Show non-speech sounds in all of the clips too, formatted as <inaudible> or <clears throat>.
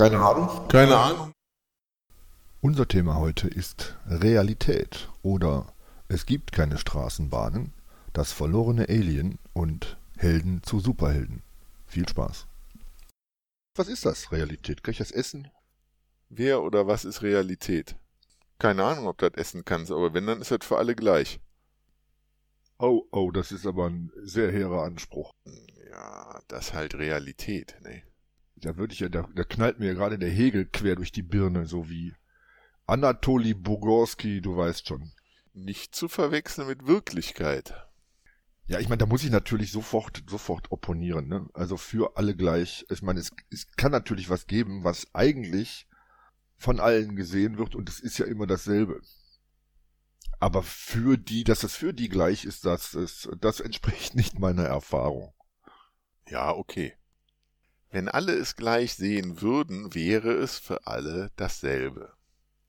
Keine Ahnung. Keine Ahnung. Unser Thema heute ist Realität oder es gibt keine Straßenbahnen, das verlorene Alien und Helden zu Superhelden. Viel Spaß. Was ist das, Realität? Kann ich das essen? Wer oder was ist Realität? Keine Ahnung, ob du das essen kannst, aber wenn, dann ist das für alle gleich. Oh, oh, das ist aber ein sehr hehrer Anspruch. Ja, das ist halt Realität, ne? Da würde ich ja, da, da knallt mir ja gerade der Hegel quer durch die Birne, so wie Anatoli Bugorski, du weißt schon. Nicht zu verwechseln mit Wirklichkeit. Ja, ich meine, da muss ich natürlich sofort, sofort opponieren, ne? Also für alle gleich. Ich meine, es, es kann natürlich was geben, was eigentlich von allen gesehen wird und es ist ja immer dasselbe. Aber für die, dass es für die gleich ist, das, ist, das <laughs> entspricht nicht meiner Erfahrung. Ja, okay. Wenn alle es gleich sehen würden, wäre es für alle dasselbe.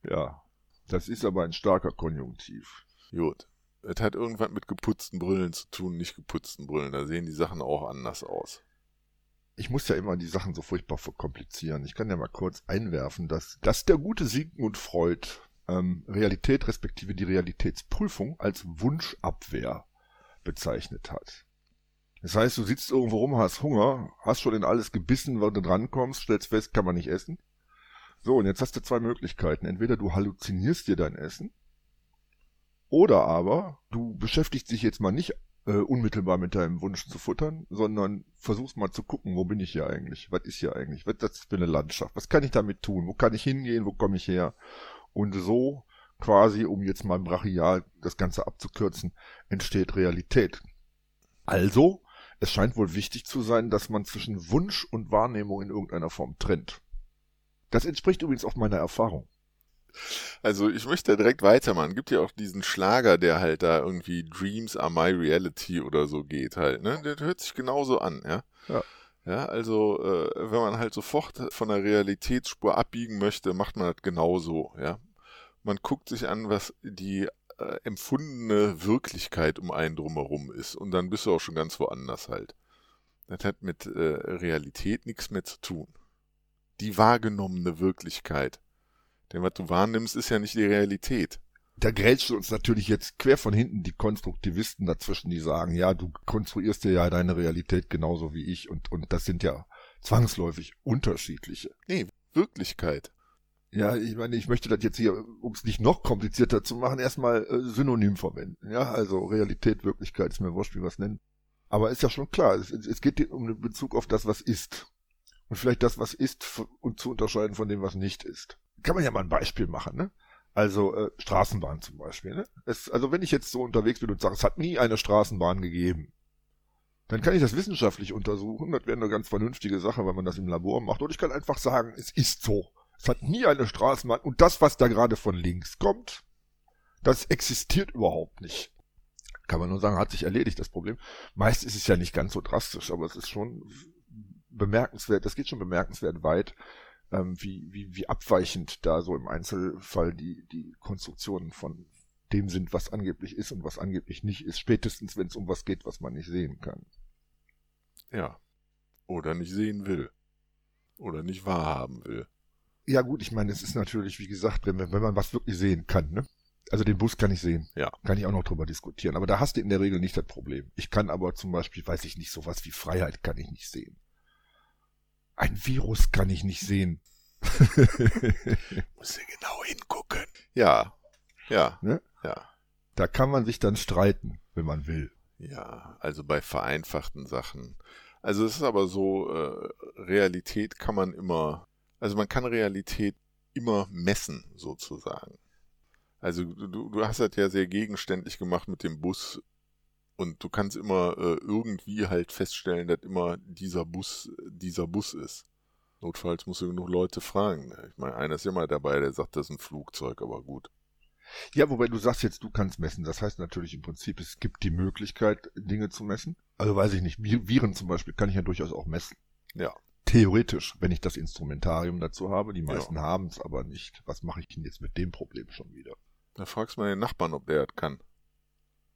Ja, das ist aber ein starker Konjunktiv. Gut. Es hat irgendwas mit geputzten Brillen zu tun, nicht geputzten Brillen. Da sehen die Sachen auch anders aus ich muss ja immer die Sachen so furchtbar verkomplizieren. Ich kann ja mal kurz einwerfen, dass, dass der gute Sigmund Freud ähm, Realität respektive die Realitätsprüfung als Wunschabwehr bezeichnet hat. Das heißt, du sitzt irgendwo rum, hast Hunger, hast schon in alles gebissen, wenn du drankommst, stellst fest, kann man nicht essen. So, und jetzt hast du zwei Möglichkeiten. Entweder du halluzinierst dir dein Essen, oder aber du beschäftigst dich jetzt mal nicht äh, unmittelbar mit deinem Wunsch zu futtern, sondern versuchst mal zu gucken, wo bin ich hier eigentlich? Was ist hier eigentlich? Was ist das für eine Landschaft? Was kann ich damit tun? Wo kann ich hingehen? Wo komme ich her? Und so quasi, um jetzt mal brachial das Ganze abzukürzen, entsteht Realität. Also, es scheint wohl wichtig zu sein, dass man zwischen Wunsch und Wahrnehmung in irgendeiner Form trennt. Das entspricht übrigens auch meiner Erfahrung. Also ich möchte direkt weitermachen. Gibt ja auch diesen Schlager, der halt da irgendwie Dreams are my reality oder so geht halt. Ne? Der hört sich genauso an, ja. Ja. Ja, also äh, wenn man halt sofort von der Realitätsspur abbiegen möchte, macht man das genauso, ja. Man guckt sich an, was die äh, empfundene Wirklichkeit um einen drumherum ist und dann bist du auch schon ganz woanders halt. Das hat mit äh, Realität nichts mehr zu tun. Die wahrgenommene Wirklichkeit denn was du wahrnimmst, ist ja nicht die Realität. Da grätschen uns natürlich jetzt quer von hinten die Konstruktivisten dazwischen, die sagen, ja, du konstruierst dir ja deine Realität genauso wie ich und, und das sind ja zwangsläufig unterschiedliche. Nee, Wirklichkeit. Ja, ich meine, ich möchte das jetzt hier, um es nicht noch komplizierter zu machen, erstmal äh, synonym verwenden. Ja, also Realität, Wirklichkeit ist mir wurscht, wie wir es nennen. Aber ist ja schon klar, es, es geht um den Bezug auf das, was ist. Und vielleicht das, was ist, und zu unterscheiden von dem, was nicht ist kann man ja mal ein Beispiel machen, ne? Also äh, Straßenbahn zum Beispiel. Ne? Es, also wenn ich jetzt so unterwegs bin und sage, es hat nie eine Straßenbahn gegeben, dann kann ich das wissenschaftlich untersuchen. Das wäre eine ganz vernünftige Sache, wenn man das im Labor macht. Und ich kann einfach sagen, es ist so. Es hat nie eine Straßenbahn. Und das, was da gerade von links kommt, das existiert überhaupt nicht. Kann man nur sagen, hat sich erledigt, das Problem. Meist ist es ja nicht ganz so drastisch, aber es ist schon bemerkenswert, das geht schon bemerkenswert weit, ähm, wie, wie, wie abweichend da so im Einzelfall die, die Konstruktionen von dem sind, was angeblich ist und was angeblich nicht ist, spätestens wenn es um was geht, was man nicht sehen kann. Ja. Oder nicht sehen will. Oder nicht wahrhaben will. Ja gut, ich meine, es ist natürlich, wie gesagt, wenn, wenn man was wirklich sehen kann, ne? Also den Bus kann ich sehen. Ja. Kann ich auch noch drüber diskutieren. Aber da hast du in der Regel nicht das Problem. Ich kann aber zum Beispiel, weiß ich nicht, sowas wie Freiheit kann ich nicht sehen. Ein Virus kann ich nicht sehen. Muss ja genau hingucken. Ja, ja, ne? ja. Da kann man sich dann streiten, wenn man will. Ja, also bei vereinfachten Sachen. Also es ist aber so, äh, Realität kann man immer, also man kann Realität immer messen, sozusagen. Also du, du hast das ja sehr gegenständlich gemacht mit dem Bus und du kannst immer äh, irgendwie halt feststellen, dass immer dieser Bus dieser Bus ist. Notfalls musst du genug Leute fragen. Ich meine, einer ist immer dabei, der sagt, das ist ein Flugzeug, aber gut. Ja, wobei du sagst jetzt, du kannst messen. Das heißt natürlich im Prinzip, es gibt die Möglichkeit, Dinge zu messen. Also weiß ich nicht, Viren zum Beispiel kann ich ja durchaus auch messen. Ja. Theoretisch, wenn ich das Instrumentarium dazu habe. Die meisten ja. haben es aber nicht. Was mache ich denn jetzt mit dem Problem schon wieder? Da fragst du mal den Nachbarn, ob der das kann.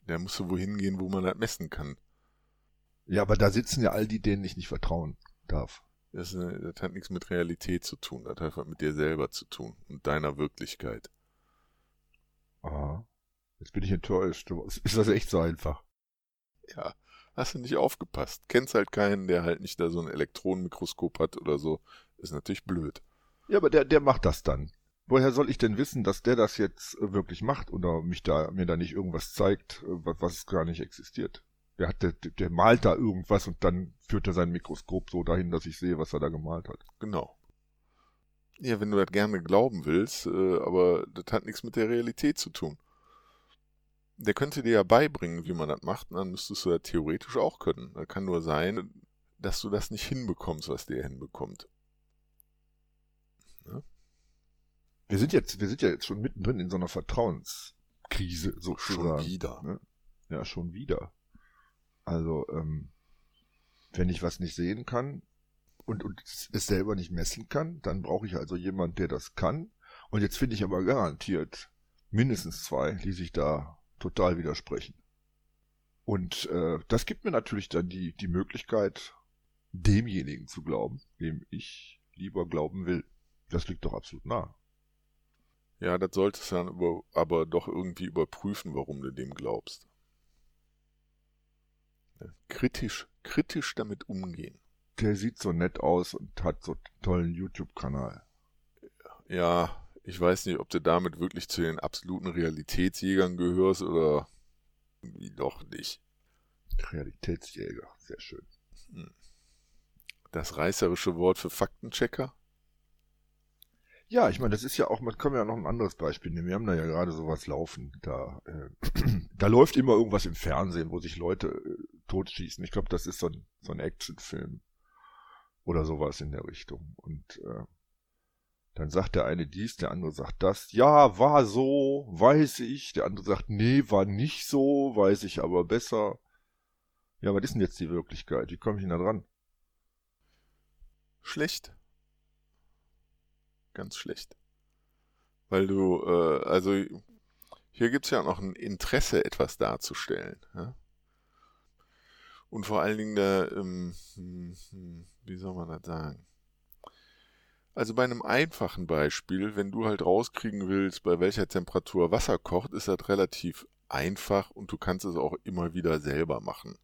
Der muss wohin gehen, wo man das messen kann. Ja, aber da sitzen ja all die, denen ich nicht vertrauen darf. Das, das, hat nichts mit Realität zu tun, das hat was mit dir selber zu tun und deiner Wirklichkeit. Aha. Jetzt bin ich enttäuscht. <laughs> Ist das echt so einfach? Ja, hast du nicht aufgepasst. Kennst halt keinen, der halt nicht da so ein Elektronenmikroskop hat oder so. Ist natürlich blöd. Ja, aber der, der macht das dann. Woher soll ich denn wissen, dass der das jetzt äh, wirklich macht oder mich da, mir da nicht irgendwas zeigt, äh, was, was gar nicht existiert? Der hat, der, der malt da irgendwas und dann führt er sein Mikroskop so dahin, dass ich sehe, was er da gemalt hat. Genau. Ja, wenn du das gerne glauben willst, äh, aber das hat nichts mit der Realität zu tun. Der könnte dir ja beibringen, wie man das macht, und dann müsstest du das theoretisch auch können. Da kann nur sein, dass du das nicht hinbekommst, was der hinbekommt. Ja? Wir sind jetzt, wir sind ja jetzt schon mittendrin in so einer Vertrauenskrise sozusagen. Schon wieder. Ne? Ja, schon wieder. Also, ähm, wenn ich was nicht sehen kann und, und es selber nicht messen kann, dann brauche ich also jemand, der das kann. Und jetzt finde ich aber garantiert mindestens zwei, die sich da total widersprechen. Und äh, das gibt mir natürlich dann die, die Möglichkeit, demjenigen zu glauben, dem ich lieber glauben will. Das liegt doch absolut nah. Ja, das solltest du dann aber doch irgendwie überprüfen, warum du dem glaubst. Kritisch, kritisch damit umgehen. Der sieht so nett aus und hat so einen tollen YouTube-Kanal. Ja, ich weiß nicht, ob du damit wirklich zu den absoluten Realitätsjägern gehörst oder doch nicht. Realitätsjäger, sehr schön. Hm. Das reißerische Wort für Faktenchecker? Ja, ich meine, das ist ja auch, man kann ja noch ein anderes Beispiel nehmen. Wir haben da ja gerade sowas laufen. Da, äh, <clears throat> da läuft immer irgendwas im Fernsehen, wo sich Leute äh, totschießen. Ich glaube, das ist so ein, so ein Actionfilm oder sowas in der Richtung. Und äh, dann sagt der eine dies, der andere sagt das. Ja, war so, weiß ich. Der andere sagt, nee, war nicht so, weiß ich aber besser. Ja, was ist denn jetzt die Wirklichkeit? Wie komme ich denn da dran? Schlecht ganz schlecht. Weil du, äh, also hier gibt es ja noch ein Interesse, etwas darzustellen. Ja? Und vor allen Dingen, da, ähm, hm, hm, wie soll man das sagen? Also bei einem einfachen Beispiel, wenn du halt rauskriegen willst, bei welcher Temperatur Wasser kocht, ist das relativ einfach und du kannst es auch immer wieder selber machen.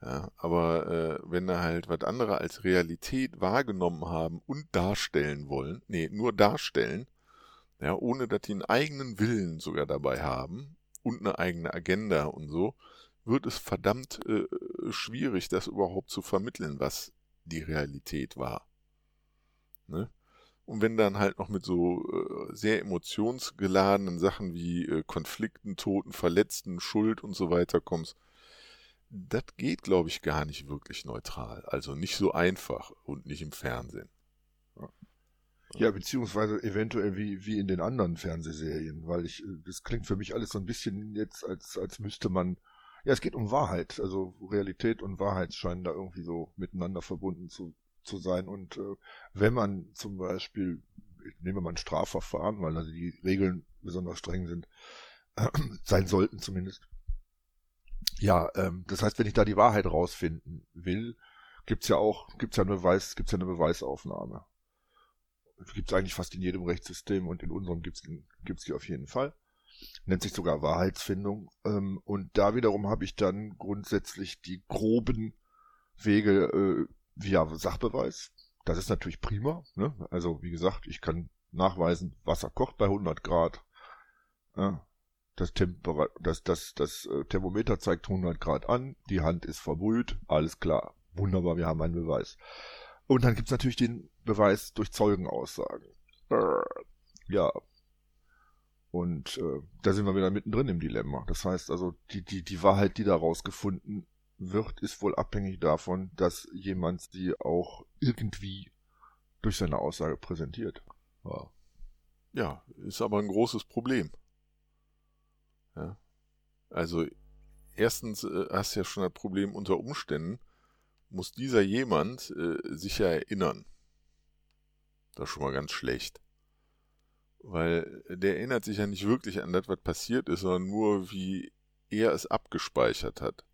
Ja, aber äh, wenn da halt was andere als Realität wahrgenommen haben und darstellen wollen, nee, nur darstellen, ja, ohne dass die einen eigenen Willen sogar dabei haben und eine eigene Agenda und so, wird es verdammt äh, schwierig, das überhaupt zu vermitteln, was die Realität war. Ne? Und wenn dann halt noch mit so äh, sehr emotionsgeladenen Sachen wie äh, Konflikten, Toten, Verletzten, Schuld und so weiter kommst, das geht, glaube ich, gar nicht wirklich neutral. Also nicht so einfach und nicht im Fernsehen. Ja, beziehungsweise eventuell wie, wie in den anderen Fernsehserien, weil ich, das klingt für mich alles so ein bisschen jetzt, als, als müsste man, ja, es geht um Wahrheit, also Realität und Wahrheit scheinen da irgendwie so miteinander verbunden zu, zu sein und äh, wenn man zum Beispiel, nehmen wir mal ein Strafverfahren, weil also die Regeln besonders streng sind, äh, <clears throat> sein sollten zumindest, ja, ähm, das heißt, wenn ich da die Wahrheit rausfinden will, gibt's ja auch, gibt's ja eine Beweis, gibt's ja eine Beweisaufnahme. Gibt's eigentlich fast in jedem Rechtssystem und in unserem gibt's, gibt's die auf jeden Fall. Nennt sich sogar Wahrheitsfindung. Ähm, und da wiederum habe ich dann grundsätzlich die groben Wege äh, via Sachbeweis. Das ist natürlich prima. Ne? Also wie gesagt, ich kann nachweisen, Wasser kocht bei 100 Grad. Ja, das, Temper das, das, das äh, Thermometer zeigt 100 Grad an, die Hand ist verbrüht, alles klar. Wunderbar, wir haben einen Beweis. Und dann gibt's natürlich den Beweis durch Zeugenaussagen. Ja. Und äh, da sind wir wieder mittendrin im Dilemma. Das heißt also, die, die, die Wahrheit, die daraus gefunden wird, ist wohl abhängig davon, dass jemand sie auch irgendwie durch seine Aussage präsentiert. Ja, ja ist aber ein großes Problem. Ja. Also erstens äh, hast du ja schon das Problem unter Umständen, muss dieser jemand äh, sich ja erinnern. Das ist schon mal ganz schlecht. Weil der erinnert sich ja nicht wirklich an das, was passiert ist, sondern nur, wie er es abgespeichert hat.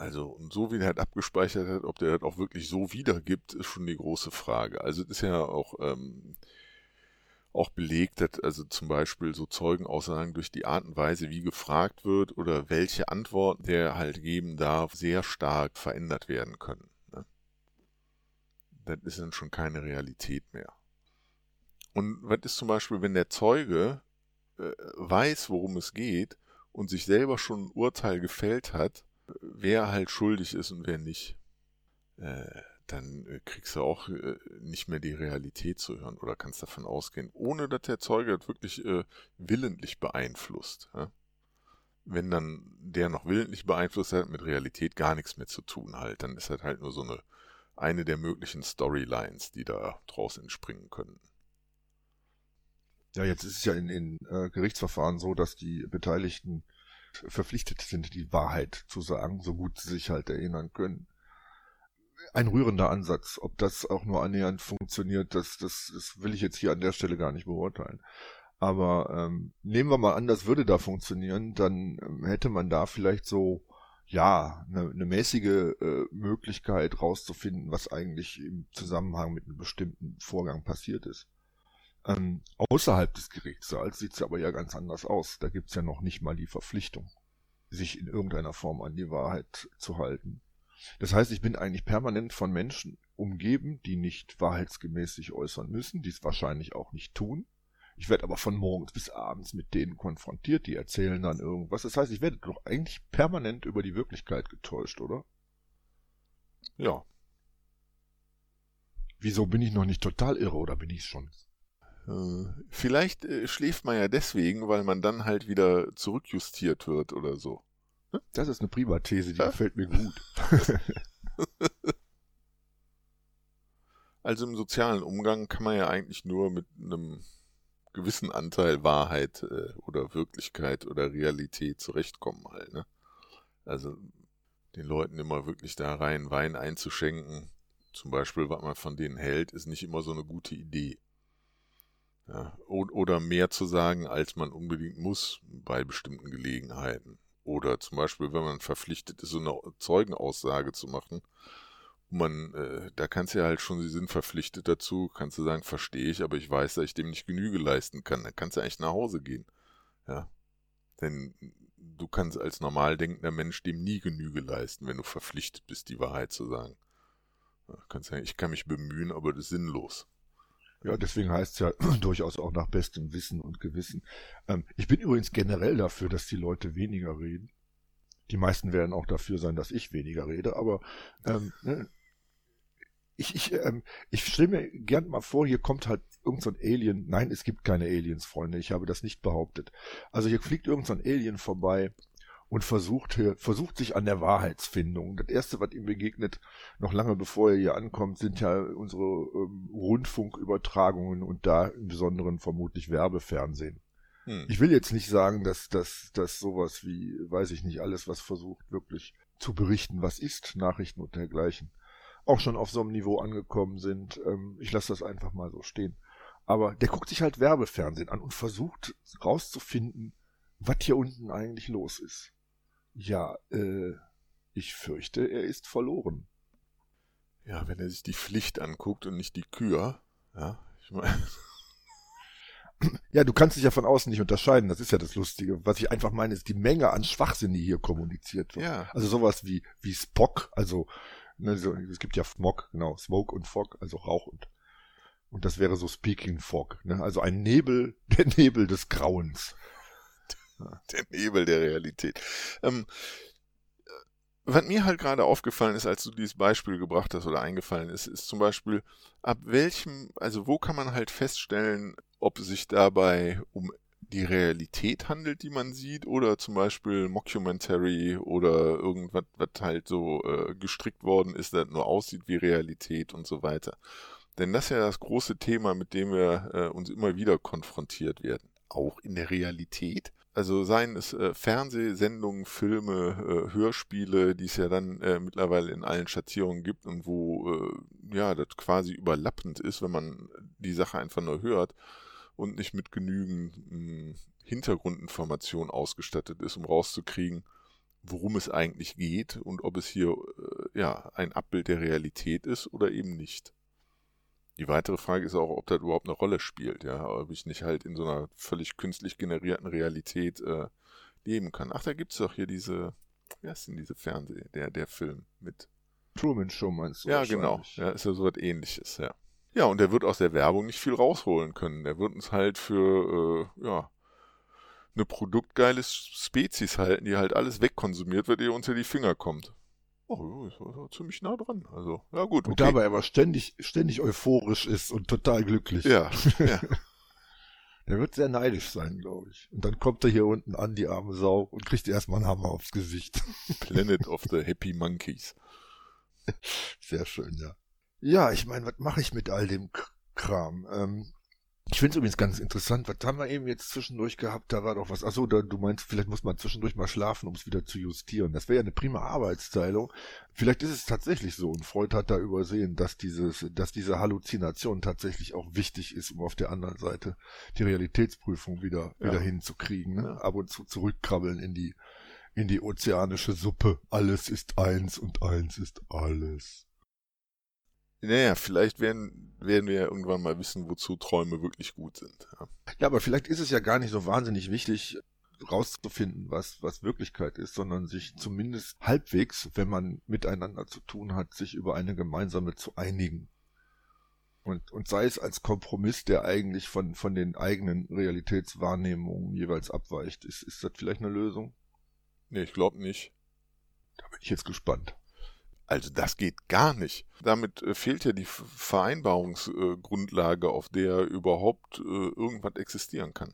Also, und so wie der halt abgespeichert hat, ob der das auch wirklich so wiedergibt, ist schon die große Frage. Also, das ist ja auch, ähm, auch belegt, dass also zum Beispiel so Zeugenaussagen durch die Art und Weise, wie gefragt wird oder welche Antworten der halt geben darf, sehr stark verändert werden können. Ne? Das ist dann schon keine Realität mehr. Und was ist zum Beispiel, wenn der Zeuge äh, weiß, worum es geht und sich selber schon ein Urteil gefällt hat, wer halt schuldig ist und wer nicht? Äh, dann äh, kriegst du auch äh, nicht mehr die Realität zu hören oder kannst davon ausgehen, ohne dass der Zeuge das wirklich äh, willentlich beeinflusst. Ja? Wenn dann der noch willentlich beeinflusst hat, mit Realität gar nichts mehr zu tun halt, dann ist das halt nur so eine, eine der möglichen Storylines, die da draus entspringen können. Ja, jetzt ist es ja in, in äh, Gerichtsverfahren so, dass die Beteiligten verpflichtet sind, die Wahrheit zu sagen, so gut sie sich halt erinnern können ein rührender Ansatz. Ob das auch nur annähernd funktioniert, das, das, das will ich jetzt hier an der Stelle gar nicht beurteilen. Aber ähm, nehmen wir mal an, das würde da funktionieren, dann ähm, hätte man da vielleicht so, ja, eine, eine mäßige äh, Möglichkeit rauszufinden, was eigentlich im Zusammenhang mit einem bestimmten Vorgang passiert ist. Ähm, außerhalb des Gerichtssaals sieht es aber ja ganz anders aus. Da gibt's ja noch nicht mal die Verpflichtung, sich in irgendeiner Form an die Wahrheit zu halten. Das heißt, ich bin eigentlich permanent von Menschen umgeben, die nicht wahrheitsgemäß sich äußern müssen, die es wahrscheinlich auch nicht tun. Ich werde aber von morgens bis abends mit denen konfrontiert, die erzählen dann irgendwas. Das heißt, ich werde doch eigentlich permanent über die Wirklichkeit getäuscht, oder? Ja. Wieso bin ich noch nicht total irre oder bin ich es schon? Äh, vielleicht äh, schläft man ja deswegen, weil man dann halt wieder zurückjustiert wird oder so. Das ist eine prima These, die ja? gefällt mir gut. <laughs> also im sozialen Umgang kann man ja eigentlich nur mit einem gewissen Anteil Wahrheit äh, oder Wirklichkeit oder Realität zurechtkommen halt, ne? Also den Leuten immer wirklich da rein Wein einzuschenken, zum Beispiel, was man von denen hält, ist nicht immer so eine gute Idee. Ja, oder mehr zu sagen, als man unbedingt muss bei bestimmten Gelegenheiten. Oder zum Beispiel, wenn man verpflichtet ist, so eine Zeugenaussage zu machen. Man, äh, da kannst du ja halt schon, sie sind verpflichtet dazu, kannst du sagen, verstehe ich, aber ich weiß, dass ich dem nicht Genüge leisten kann. Dann kannst du eigentlich nach Hause gehen. Ja. Denn du kannst als normal denkender Mensch dem nie Genüge leisten, wenn du verpflichtet bist, die Wahrheit zu sagen. Ja, kannst sagen, ich kann mich bemühen, aber das ist sinnlos. Ja, deswegen heißt es ja <clears throat> durchaus auch nach bestem Wissen und Gewissen. Ähm, ich bin übrigens generell dafür, dass die Leute weniger reden. Die meisten werden auch dafür sein, dass ich weniger rede, aber ähm, ne, ich, ich, ähm, ich stelle mir gern mal vor, hier kommt halt irgend so ein Alien. Nein, es gibt keine Aliens, Freunde. Ich habe das nicht behauptet. Also hier fliegt irgend so ein Alien vorbei und versucht, versucht sich an der Wahrheitsfindung. Das erste, was ihm begegnet, noch lange bevor er hier ankommt, sind ja unsere ähm, Rundfunkübertragungen und da im Besonderen vermutlich Werbefernsehen. Hm. Ich will jetzt nicht sagen, dass, dass, dass sowas wie, weiß ich nicht, alles, was versucht, wirklich zu berichten, was ist, Nachrichten und dergleichen, auch schon auf so einem Niveau angekommen sind. Ähm, ich lasse das einfach mal so stehen. Aber der guckt sich halt Werbefernsehen an und versucht rauszufinden, was hier unten eigentlich los ist. Ja, äh, ich fürchte, er ist verloren. Ja, wenn er sich die Pflicht anguckt und nicht die Kür, ja, ich meine. Ja, du kannst dich ja von außen nicht unterscheiden, das ist ja das Lustige. Was ich einfach meine, ist die Menge an Schwachsinn, die hier kommuniziert wird. Ja. Also sowas wie, wie Spock, also, ne, so, es gibt ja Smog, genau, Smoke und Fog, also Rauch und, und das wäre so Speaking Fog, ne, also ein Nebel, <laughs> der Nebel des Grauens. <laughs> Der Nebel der Realität. Ähm, was mir halt gerade aufgefallen ist, als du dieses Beispiel gebracht hast oder eingefallen ist, ist zum Beispiel, ab welchem, also wo kann man halt feststellen, ob es sich dabei um die Realität handelt, die man sieht, oder zum Beispiel Mockumentary oder irgendwas, was halt so äh, gestrickt worden ist, das nur aussieht wie Realität und so weiter. Denn das ist ja das große Thema, mit dem wir äh, uns immer wieder konfrontiert werden. Auch in der Realität also seien es äh, Fernsehsendungen, Filme, äh, Hörspiele, die es ja dann äh, mittlerweile in allen Schattierungen gibt und wo äh, ja das quasi überlappend ist, wenn man die Sache einfach nur hört und nicht mit genügend mh, hm, Hintergrundinformationen ausgestattet ist, um rauszukriegen, worum es eigentlich geht und ob es hier äh, ja ein Abbild der Realität ist oder eben nicht. Die weitere Frage ist auch, ob das überhaupt eine Rolle spielt, ja, ob ich nicht halt in so einer völlig künstlich generierten Realität äh, leben kann. Ach, da gibt es doch hier diese, wie heißt denn diese Fernseh, der, der Film mit Truman Show meinst du? Ja, genau. Ja, ist ja so was ähnliches, ja. Ja, und der wird aus der Werbung nicht viel rausholen können. Der wird uns halt für, äh, ja, eine produktgeile Spezies halten, die halt alles wegkonsumiert wird, ihr unter die Finger kommt. Oh, ist ziemlich nah dran. Also, ja gut. Okay. Und dabei aber ständig, ständig euphorisch ist und total glücklich. Ja, ja. <laughs> Der wird sehr neidisch sein, glaube ich. Und dann kommt er hier unten an, die arme Sau, und kriegt erstmal einen Hammer aufs Gesicht. <laughs> Planet of the Happy Monkeys. Sehr schön, ja. Ja, ich meine, was mache ich mit all dem Kram? Ähm, ich finde es übrigens ganz interessant. Was haben wir eben jetzt zwischendurch gehabt? Da war doch was. Achso, da, du meinst, vielleicht muss man zwischendurch mal schlafen, um es wieder zu justieren. Das wäre ja eine prima Arbeitsteilung. Vielleicht ist es tatsächlich so. Und Freud hat da übersehen, dass dieses, dass diese Halluzination tatsächlich auch wichtig ist, um auf der anderen Seite die Realitätsprüfung wieder, ja. wieder hinzukriegen. Ne? Ab und zu zurückkrabbeln in die, in die ozeanische Suppe. Alles ist eins und eins ist alles. Naja, vielleicht werden, werden wir ja irgendwann mal wissen, wozu Träume wirklich gut sind. Ja. ja, aber vielleicht ist es ja gar nicht so wahnsinnig wichtig, rauszufinden, was, was Wirklichkeit ist, sondern sich zumindest halbwegs, wenn man miteinander zu tun hat, sich über eine gemeinsame zu einigen. Und, und sei es als Kompromiss, der eigentlich von, von den eigenen Realitätswahrnehmungen jeweils abweicht. Ist, ist das vielleicht eine Lösung? Nee, ich glaube nicht. Da bin ich jetzt gespannt. Also das geht gar nicht. Damit äh, fehlt ja die Vereinbarungsgrundlage, auf der überhaupt äh, irgendwas existieren kann.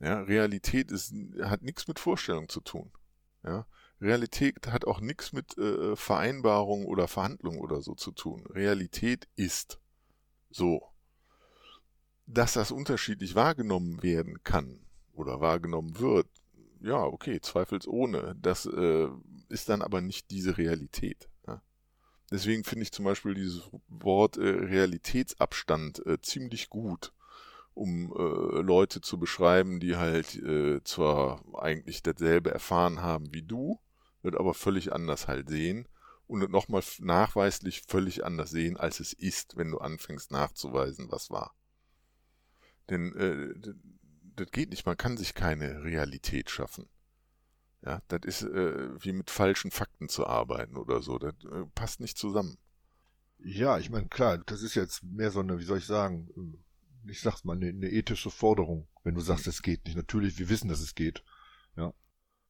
Ja, Realität ist, hat nichts mit Vorstellung zu tun. Ja, Realität hat auch nichts mit äh, Vereinbarung oder Verhandlung oder so zu tun. Realität ist so. Dass das unterschiedlich wahrgenommen werden kann oder wahrgenommen wird, ja, okay, zweifelsohne. Das äh, ist dann aber nicht diese Realität. Ja? Deswegen finde ich zum Beispiel dieses Wort äh, Realitätsabstand äh, ziemlich gut, um äh, Leute zu beschreiben, die halt äh, zwar eigentlich dasselbe erfahren haben wie du, wird aber völlig anders halt sehen und nochmal nachweislich völlig anders sehen, als es ist, wenn du anfängst nachzuweisen, was war. Denn äh, das geht nicht, man kann sich keine Realität schaffen. Ja, das ist äh, wie mit falschen Fakten zu arbeiten oder so. Das äh, passt nicht zusammen. Ja, ich meine, klar, das ist jetzt mehr so eine, wie soll ich sagen, äh, ich sag's mal, eine, eine ethische Forderung, wenn du sagst, es geht nicht. Natürlich, wir wissen, dass es geht. Ja.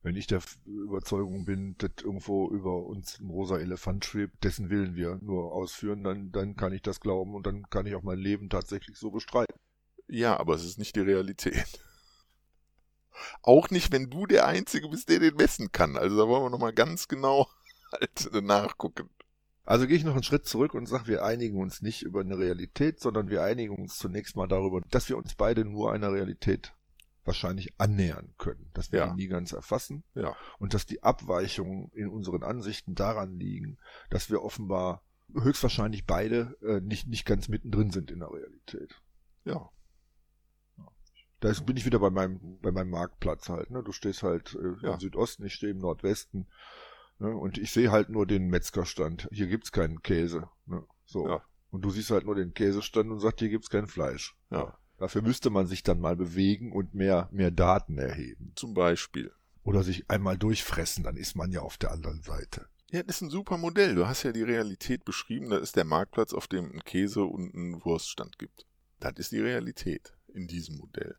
Wenn ich der Überzeugung bin, dass irgendwo über uns ein rosa Elefant schwebt, dessen Willen wir nur ausführen, dann, dann kann ich das glauben und dann kann ich auch mein Leben tatsächlich so bestreiten. Ja, aber es ist nicht die Realität. Auch nicht, wenn du der Einzige bist, der den messen kann. Also da wollen wir nochmal ganz genau <laughs> halt nachgucken. Also gehe ich noch einen Schritt zurück und sage, wir einigen uns nicht über eine Realität, sondern wir einigen uns zunächst mal darüber, dass wir uns beide nur einer Realität wahrscheinlich annähern können, dass wir ja. ihn nie ganz erfassen ja. und dass die Abweichungen in unseren Ansichten daran liegen, dass wir offenbar höchstwahrscheinlich beide äh, nicht, nicht ganz mittendrin sind in der Realität. Ja. Da bin ich wieder bei meinem, bei meinem Marktplatz halt. Ne? Du stehst halt äh, ja. im Südosten, ich stehe im Nordwesten. Ne? Und ich sehe halt nur den Metzgerstand. Hier gibt's keinen Käse. Ne? So. Ja. Und du siehst halt nur den Käsestand und sagst, hier gibt's kein Fleisch. Ja. Dafür müsste man sich dann mal bewegen und mehr, mehr Daten erheben. Zum Beispiel. Oder sich einmal durchfressen, dann ist man ja auf der anderen Seite. Ja, das ist ein super Modell. Du hast ja die Realität beschrieben. Da ist der Marktplatz, auf dem ein Käse und ein Wurststand gibt. Das ist die Realität in diesem Modell.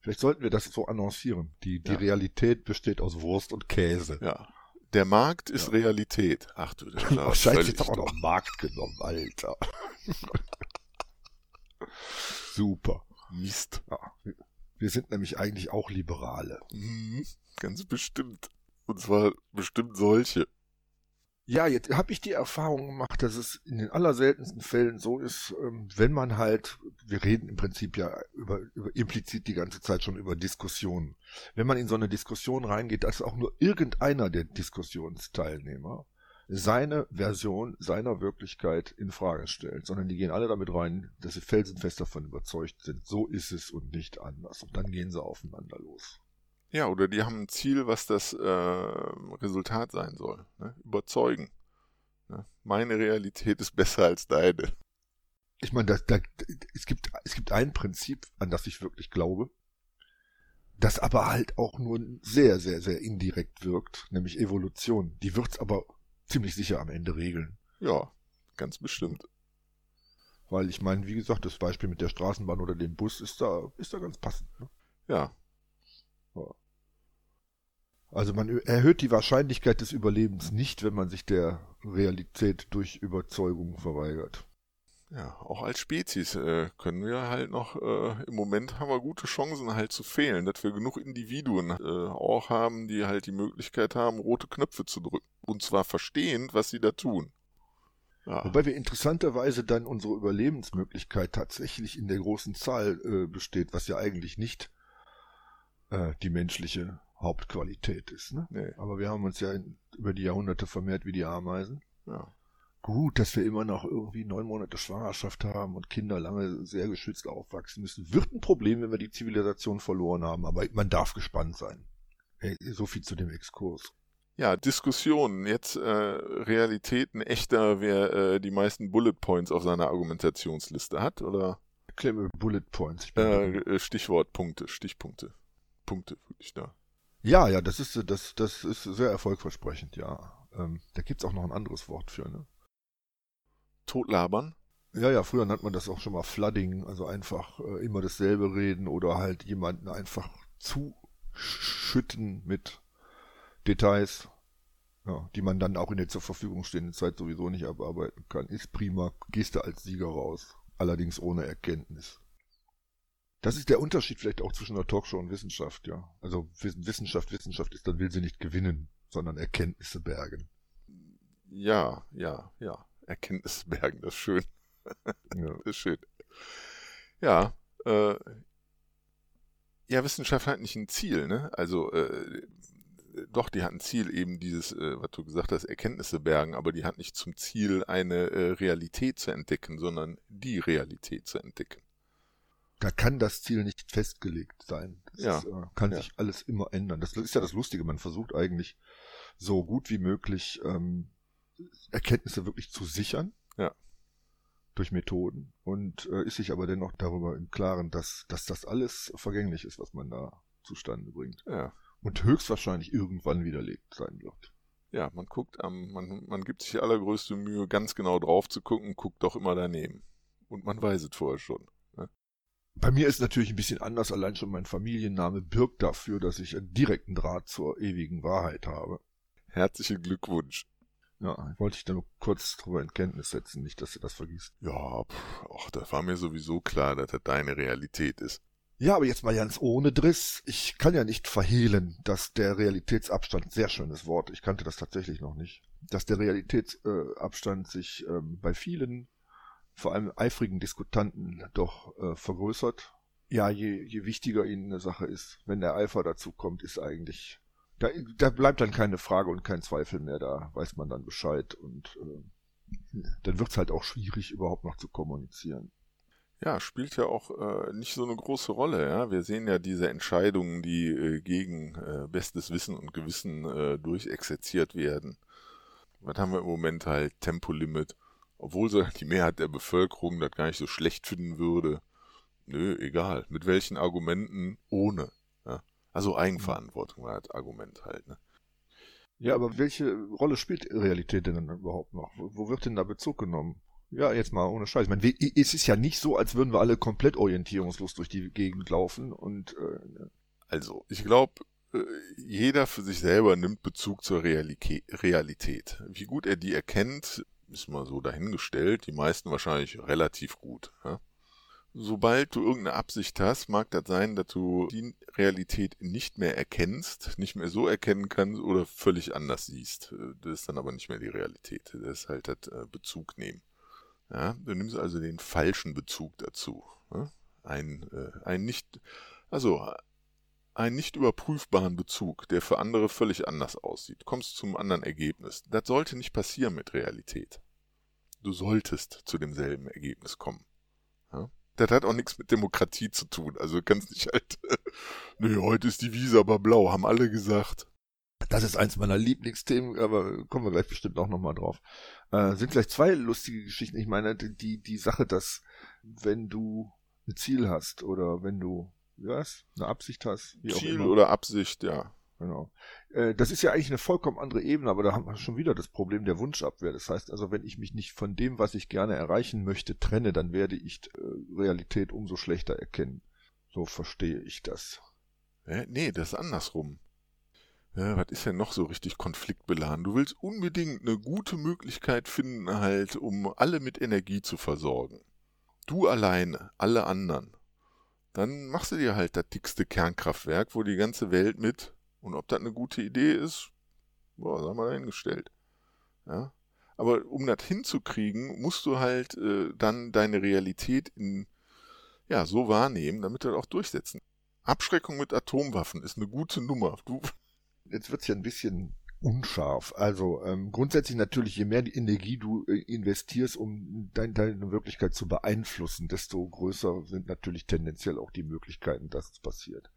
Vielleicht sollten wir das so annoncieren. Die, die ja. Realität besteht aus Wurst und Käse. Ja. Der Markt ist ja. Realität. Ach du, der oh, Scheiße, jetzt wir noch Markt genommen, Alter. <laughs> Super. Mist. Ja. Wir sind nämlich eigentlich auch Liberale. Mhm, ganz bestimmt. Und zwar bestimmt solche. Ja, jetzt habe ich die Erfahrung gemacht, dass es in den allerseltensten Fällen so ist, ähm, wenn man halt, wir reden im Prinzip ja über, über implizit die ganze Zeit schon über Diskussionen. Wenn man in so eine Diskussion reingeht, dass auch nur irgendeiner der Diskussionsteilnehmer seine Version seiner Wirklichkeit in Frage stellt, sondern die gehen alle damit rein, dass sie felsenfest davon überzeugt sind, so ist es und nicht anders. Und dann gehen sie aufeinander los. Ja, oder die haben ein Ziel, was das äh, Resultat sein soll. Ne? Überzeugen. Ne? Meine Realität ist besser als deine. Ich meine, da, da, es, gibt, es gibt ein Prinzip, an das ich wirklich glaube, das aber halt auch nur sehr, sehr, sehr indirekt wirkt, nämlich Evolution. Die wird's aber ziemlich sicher am Ende regeln. Ja, ganz bestimmt. Weil ich meine, wie gesagt, das Beispiel mit der Straßenbahn oder dem Bus ist da, ist da ganz passend. Ne? Ja. ja. Also man erhöht die Wahrscheinlichkeit des Überlebens nicht, wenn man sich der Realität durch Überzeugung verweigert. Ja, auch als Spezies äh, können wir halt noch, äh, im Moment haben wir gute Chancen halt zu fehlen, dass wir genug Individuen äh, auch haben, die halt die Möglichkeit haben, rote Knöpfe zu drücken. Und zwar verstehend, was sie da tun. Ja. Wobei wir interessanterweise dann unsere Überlebensmöglichkeit tatsächlich in der großen Zahl äh, besteht, was ja eigentlich nicht äh, die menschliche Hauptqualität ist. Ne? Nee. Aber wir haben uns ja in, über die Jahrhunderte vermehrt wie die Ameisen. Ja. Gut, dass wir immer noch irgendwie neun Monate Schwangerschaft haben und Kinder lange sehr geschützt aufwachsen müssen. Wird ein Problem, wenn wir die Zivilisation verloren haben, aber man darf gespannt sein. So viel zu dem Exkurs. Ja, Diskussionen. Jetzt äh, Realitäten echter, wer äh, die meisten Bullet Points auf seiner Argumentationsliste hat, oder? Mir Bullet Points. Äh, äh, Stichwort Punkte, Stichpunkte. Punkte, wirklich da. Ja, ja, das ist das, das ist sehr erfolgversprechend, ja. Ähm, da gibt's auch noch ein anderes Wort für, ne? Totlabern? Ja, ja, früher nannte man das auch schon mal Flooding, also einfach äh, immer dasselbe reden oder halt jemanden einfach zuschütten mit Details, ja, die man dann auch in der zur Verfügung stehenden Zeit sowieso nicht abarbeiten kann. Ist prima, gehst du als Sieger raus, allerdings ohne Erkenntnis. Das ist der Unterschied vielleicht auch zwischen der Talkshow und Wissenschaft, ja. Also Wissenschaft, Wissenschaft ist, dann will sie nicht gewinnen, sondern Erkenntnisse bergen. Ja, ja, ja. Erkenntnisse bergen, das ist schön. ja. <laughs> Das ist schön. Ja, äh, ja, Wissenschaft hat nicht ein Ziel, ne? Also, äh, doch, die hat ein Ziel, eben dieses, äh, was du gesagt hast, Erkenntnisse bergen, aber die hat nicht zum Ziel, eine äh, Realität zu entdecken, sondern die Realität zu entdecken. Da kann das Ziel nicht festgelegt sein. Das ja. Ist, äh, kann ja. sich alles immer ändern. Das ist ja das Lustige. Man versucht eigentlich so gut wie möglich ähm, Erkenntnisse wirklich zu sichern. Ja. Durch Methoden. Und äh, ist sich aber dennoch darüber im Klaren, dass, dass das alles vergänglich ist, was man da zustande bringt. Ja. Und höchstwahrscheinlich irgendwann widerlegt sein wird. Ja, man guckt am, man, man gibt sich allergrößte Mühe, ganz genau drauf zu gucken, guckt doch immer daneben. Und man weiß es vorher schon. Bei mir ist natürlich ein bisschen anders, allein schon mein Familienname birgt dafür, dass ich einen direkten Draht zur ewigen Wahrheit habe. Herzlichen Glückwunsch. Ja, wollte ich da nur kurz drüber in Kenntnis setzen, nicht, dass du das vergisst. Ja, ach, das war mir sowieso klar, dass das deine Realität ist. Ja, aber jetzt mal ganz ohne Driss. Ich kann ja nicht verhehlen, dass der Realitätsabstand, sehr schönes Wort, ich kannte das tatsächlich noch nicht, dass der Realitätsabstand sich ähm, bei vielen vor allem eifrigen Diskutanten doch äh, vergrößert. Ja, je, je wichtiger ihnen eine Sache ist, wenn der Eifer dazu kommt, ist eigentlich, da, da bleibt dann keine Frage und kein Zweifel mehr, da weiß man dann Bescheid und äh, dann wird's halt auch schwierig, überhaupt noch zu kommunizieren. Ja, spielt ja auch äh, nicht so eine große Rolle. Ja? Wir sehen ja diese Entscheidungen, die äh, gegen äh, bestes Wissen und Gewissen äh, durchexerziert werden. Was haben wir im Moment halt? Tempolimit obwohl so die Mehrheit der Bevölkerung das gar nicht so schlecht finden würde. Nö, egal. Mit welchen Argumenten? Ohne. Also Eigenverantwortung war das Argument halt. Ne? Ja, aber welche Rolle spielt Realität denn dann überhaupt noch? Wo wird denn da Bezug genommen? Ja, jetzt mal ohne Scheiß. Ich meine, es ist ja nicht so, als würden wir alle komplett orientierungslos durch die Gegend laufen und äh, ne. also ich glaube, äh, jeder für sich selber nimmt Bezug zur Realität. Wie gut er die erkennt, ist mal so dahingestellt, die meisten wahrscheinlich relativ gut. Ja? Sobald du irgendeine Absicht hast, mag das sein, dass du die Realität nicht mehr erkennst, nicht mehr so erkennen kannst oder völlig anders siehst. Das ist dann aber nicht mehr die Realität. Das ist halt das äh, Bezug nehmen. Ja, du nimmst also den falschen Bezug dazu. Ja? Ein, äh, ein nicht, also einen nicht überprüfbaren Bezug, der für andere völlig anders aussieht, kommst zum anderen Ergebnis. Das sollte nicht passieren mit Realität. Du solltest zu demselben Ergebnis kommen. Ja? Das hat auch nichts mit Demokratie zu tun. Also du kannst nicht halt, <laughs> nee, heute ist die Wiese aber blau, haben alle gesagt. Das ist eins meiner Lieblingsthemen, aber kommen wir gleich bestimmt auch nochmal drauf. Äh, sind vielleicht zwei lustige Geschichten. Ich meine, die, die Sache, dass wenn du ein Ziel hast oder wenn du, was, eine Absicht hast, Ziel oder Absicht, ja. Genau. Äh, das ist ja eigentlich eine vollkommen andere Ebene, aber da haben wir schon wieder das Problem der Wunschabwehr. Das heißt also, wenn ich mich nicht von dem, was ich gerne erreichen möchte, trenne, dann werde ich äh, Realität umso schlechter erkennen. So verstehe ich das. Äh, nee, das ist andersrum. Ja, was ist denn noch so richtig konfliktbeladen? Du willst unbedingt eine gute Möglichkeit finden, halt, um alle mit Energie zu versorgen. Du alleine, alle anderen. Dann machst du dir halt das dickste Kernkraftwerk, wo die ganze Welt mit und ob das eine gute Idee ist, boah, sagen wir dahingestellt. Ja? Aber um das hinzukriegen, musst du halt äh, dann deine Realität in, ja, so wahrnehmen, damit du das auch durchsetzen. Abschreckung mit Atomwaffen ist eine gute Nummer. Du. <laughs> Jetzt wird's ja ein bisschen unscharf. Also ähm, grundsätzlich natürlich, je mehr Energie du äh, investierst, um dein, deine Wirklichkeit zu beeinflussen, desto größer sind natürlich tendenziell auch die Möglichkeiten, dass es passiert.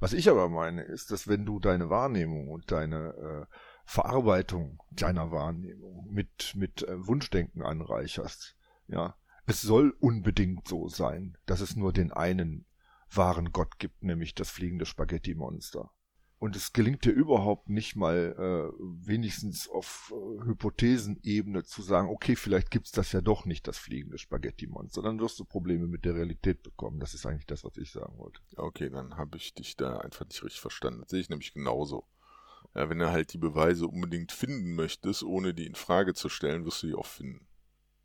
Was ich aber meine, ist, dass wenn du deine Wahrnehmung und deine äh, Verarbeitung deiner Wahrnehmung mit, mit äh, Wunschdenken anreicherst, ja, es soll unbedingt so sein, dass es nur den einen wahren Gott gibt, nämlich das fliegende Spaghetti-Monster. Und es gelingt dir überhaupt nicht mal, äh, wenigstens auf äh, Hypothesenebene zu sagen, okay, vielleicht gibt's das ja doch nicht, das fliegende Spaghetti-Monster. Dann wirst du Probleme mit der Realität bekommen. Das ist eigentlich das, was ich sagen wollte. Okay, dann habe ich dich da einfach nicht richtig verstanden. Das sehe ich nämlich genauso. Ja, wenn du halt die Beweise unbedingt finden möchtest, ohne die in Frage zu stellen, wirst du die auch finden.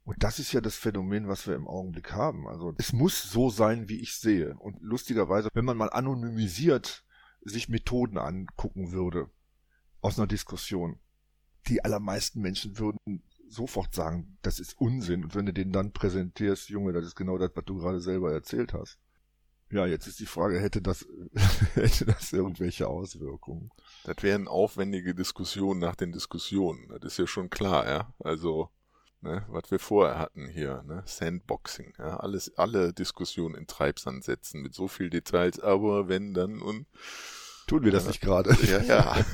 Und das ist ja das Phänomen, was wir im Augenblick haben. Also es muss so sein, wie ich sehe. Und lustigerweise, wenn man mal anonymisiert sich Methoden angucken würde aus einer Diskussion, die allermeisten Menschen würden sofort sagen, das ist Unsinn. Und wenn du den dann präsentierst, Junge, das ist genau das, was du gerade selber erzählt hast. Ja, jetzt ist die Frage, hätte das, <laughs> hätte das irgendwelche Auswirkungen? Das wären aufwendige Diskussionen nach den Diskussionen. Das ist ja schon klar, ja. Also, ne, was wir vorher hatten hier, ne, Sandboxing, ja, alles, alle Diskussionen in Treibsand setzen mit so viel Details, aber wenn dann und Tun wir das ja. nicht gerade? Ja, ja.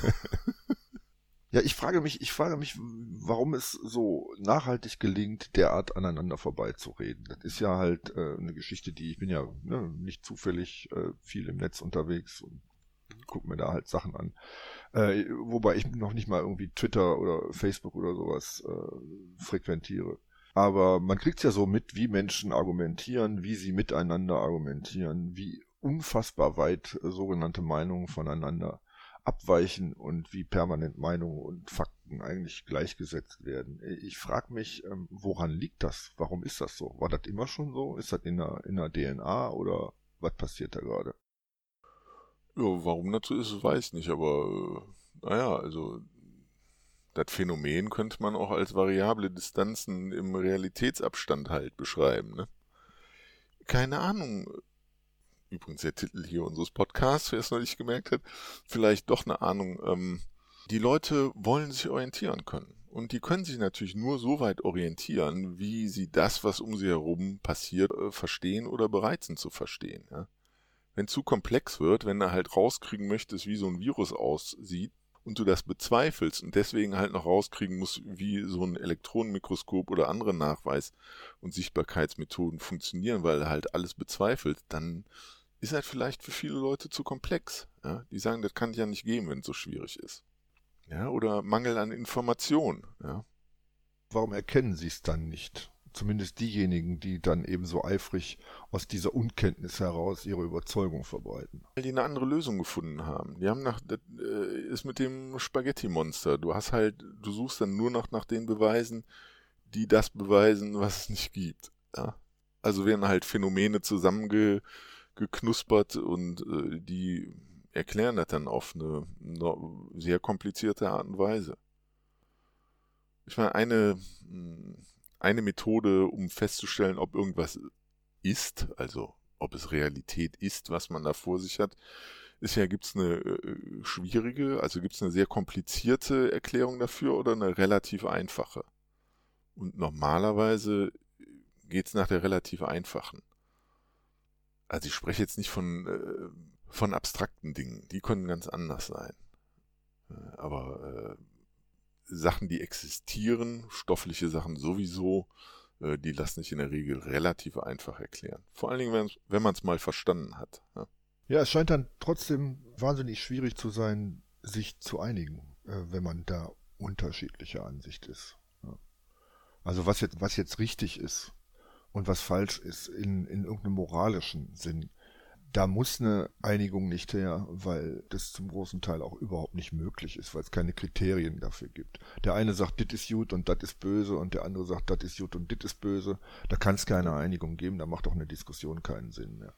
<laughs> ja, ich frage mich, ich frage mich, warum es so nachhaltig gelingt, derart aneinander vorbeizureden. Das ist ja halt äh, eine Geschichte, die ich bin ja ne, nicht zufällig äh, viel im Netz unterwegs und gucke mir da halt Sachen an. Äh, wobei ich noch nicht mal irgendwie Twitter oder Facebook oder sowas äh, frequentiere. Aber man kriegt ja so mit, wie Menschen argumentieren, wie sie miteinander argumentieren, wie unfassbar weit äh, sogenannte Meinungen voneinander abweichen und wie permanent Meinungen und Fakten eigentlich gleichgesetzt werden. Ich frage mich, ähm, woran liegt das? Warum ist das so? War das immer schon so? Ist das in der, in der DNA oder was passiert da gerade? Ja, warum dazu ist, weiß ich nicht, aber äh, naja, also das Phänomen könnte man auch als variable Distanzen im Realitätsabstand halt beschreiben, ne? Keine Ahnung übrigens der Titel hier unseres Podcasts, wer es noch nicht gemerkt hat, vielleicht doch eine Ahnung. Ähm, die Leute wollen sich orientieren können. Und die können sich natürlich nur so weit orientieren, wie sie das, was um sie herum passiert, äh, verstehen oder bereit sind zu verstehen. Ja? Wenn zu komplex wird, wenn er halt rauskriegen möchtest, wie so ein Virus aussieht, und du das bezweifelst und deswegen halt noch rauskriegen musst, wie so ein Elektronenmikroskop oder andere Nachweis- und Sichtbarkeitsmethoden funktionieren, weil er halt alles bezweifelt, dann ist halt vielleicht für viele Leute zu komplex. Ja? Die sagen, das kann es ja nicht geben, wenn es so schwierig ist. Ja, oder Mangel an Information. Ja. Warum erkennen sie es dann nicht? Zumindest diejenigen, die dann eben so eifrig aus dieser Unkenntnis heraus ihre Überzeugung verbreiten. Weil die eine andere Lösung gefunden haben. Die haben nach, das äh, ist mit dem Spaghetti-Monster. Du hast halt, du suchst dann nur noch nach den Beweisen, die das beweisen, was es nicht gibt. Ja? Also werden halt Phänomene zusammenge geknuspert und äh, die erklären das dann auf eine, eine sehr komplizierte Art und Weise. Ich meine, eine, hm, eine Methode, um festzustellen, ob irgendwas ist, also ob es Realität ist, was man da vor sich hat, ist ja, gibt es eine äh, schwierige, also gibt es eine sehr komplizierte Erklärung dafür oder eine relativ einfache. Und normalerweise geht es nach der relativ einfachen. also ich spreche jetzt nicht von, äh, von abstrakten Dingen, die können ganz anders sein. Äh, aber äh, Sachen, die existieren, stoffliche Sachen sowieso, äh, die lassen sich in der Regel relativ einfach erklären. Vor allen Dingen, wenn man es mal verstanden hat. Ja. es scheint dann trotzdem wahnsinnig schwierig zu sein, sich zu einigen, äh, wenn man da unterschiedlicher Ansicht ist. Also was jetzt, was jetzt richtig ist und was falsch ist in, in irgendeinem moralischen Sinn, da muss eine Einigung nicht her, weil das zum großen Teil auch überhaupt nicht möglich ist, weil es keine Kriterien dafür gibt. Der eine sagt, dit ist gut und dat ist böse und der andere sagt, dat ist gut und dit ist böse. Da kann es keine Einigung geben, da macht auch eine Diskussion keinen Sinn mehr.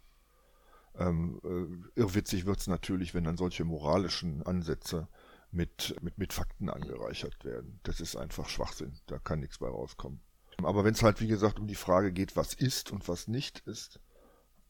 Ähm, äh, irrwitzig wird es natürlich, wenn dann solche moralischen Ansätze mit, mit, mit Fakten angereichert werden. Das ist einfach Schwachsinn, da kann nichts bei rauskommen. Aber wenn es halt, wie gesagt, um die Frage geht, was ist und was nicht ist,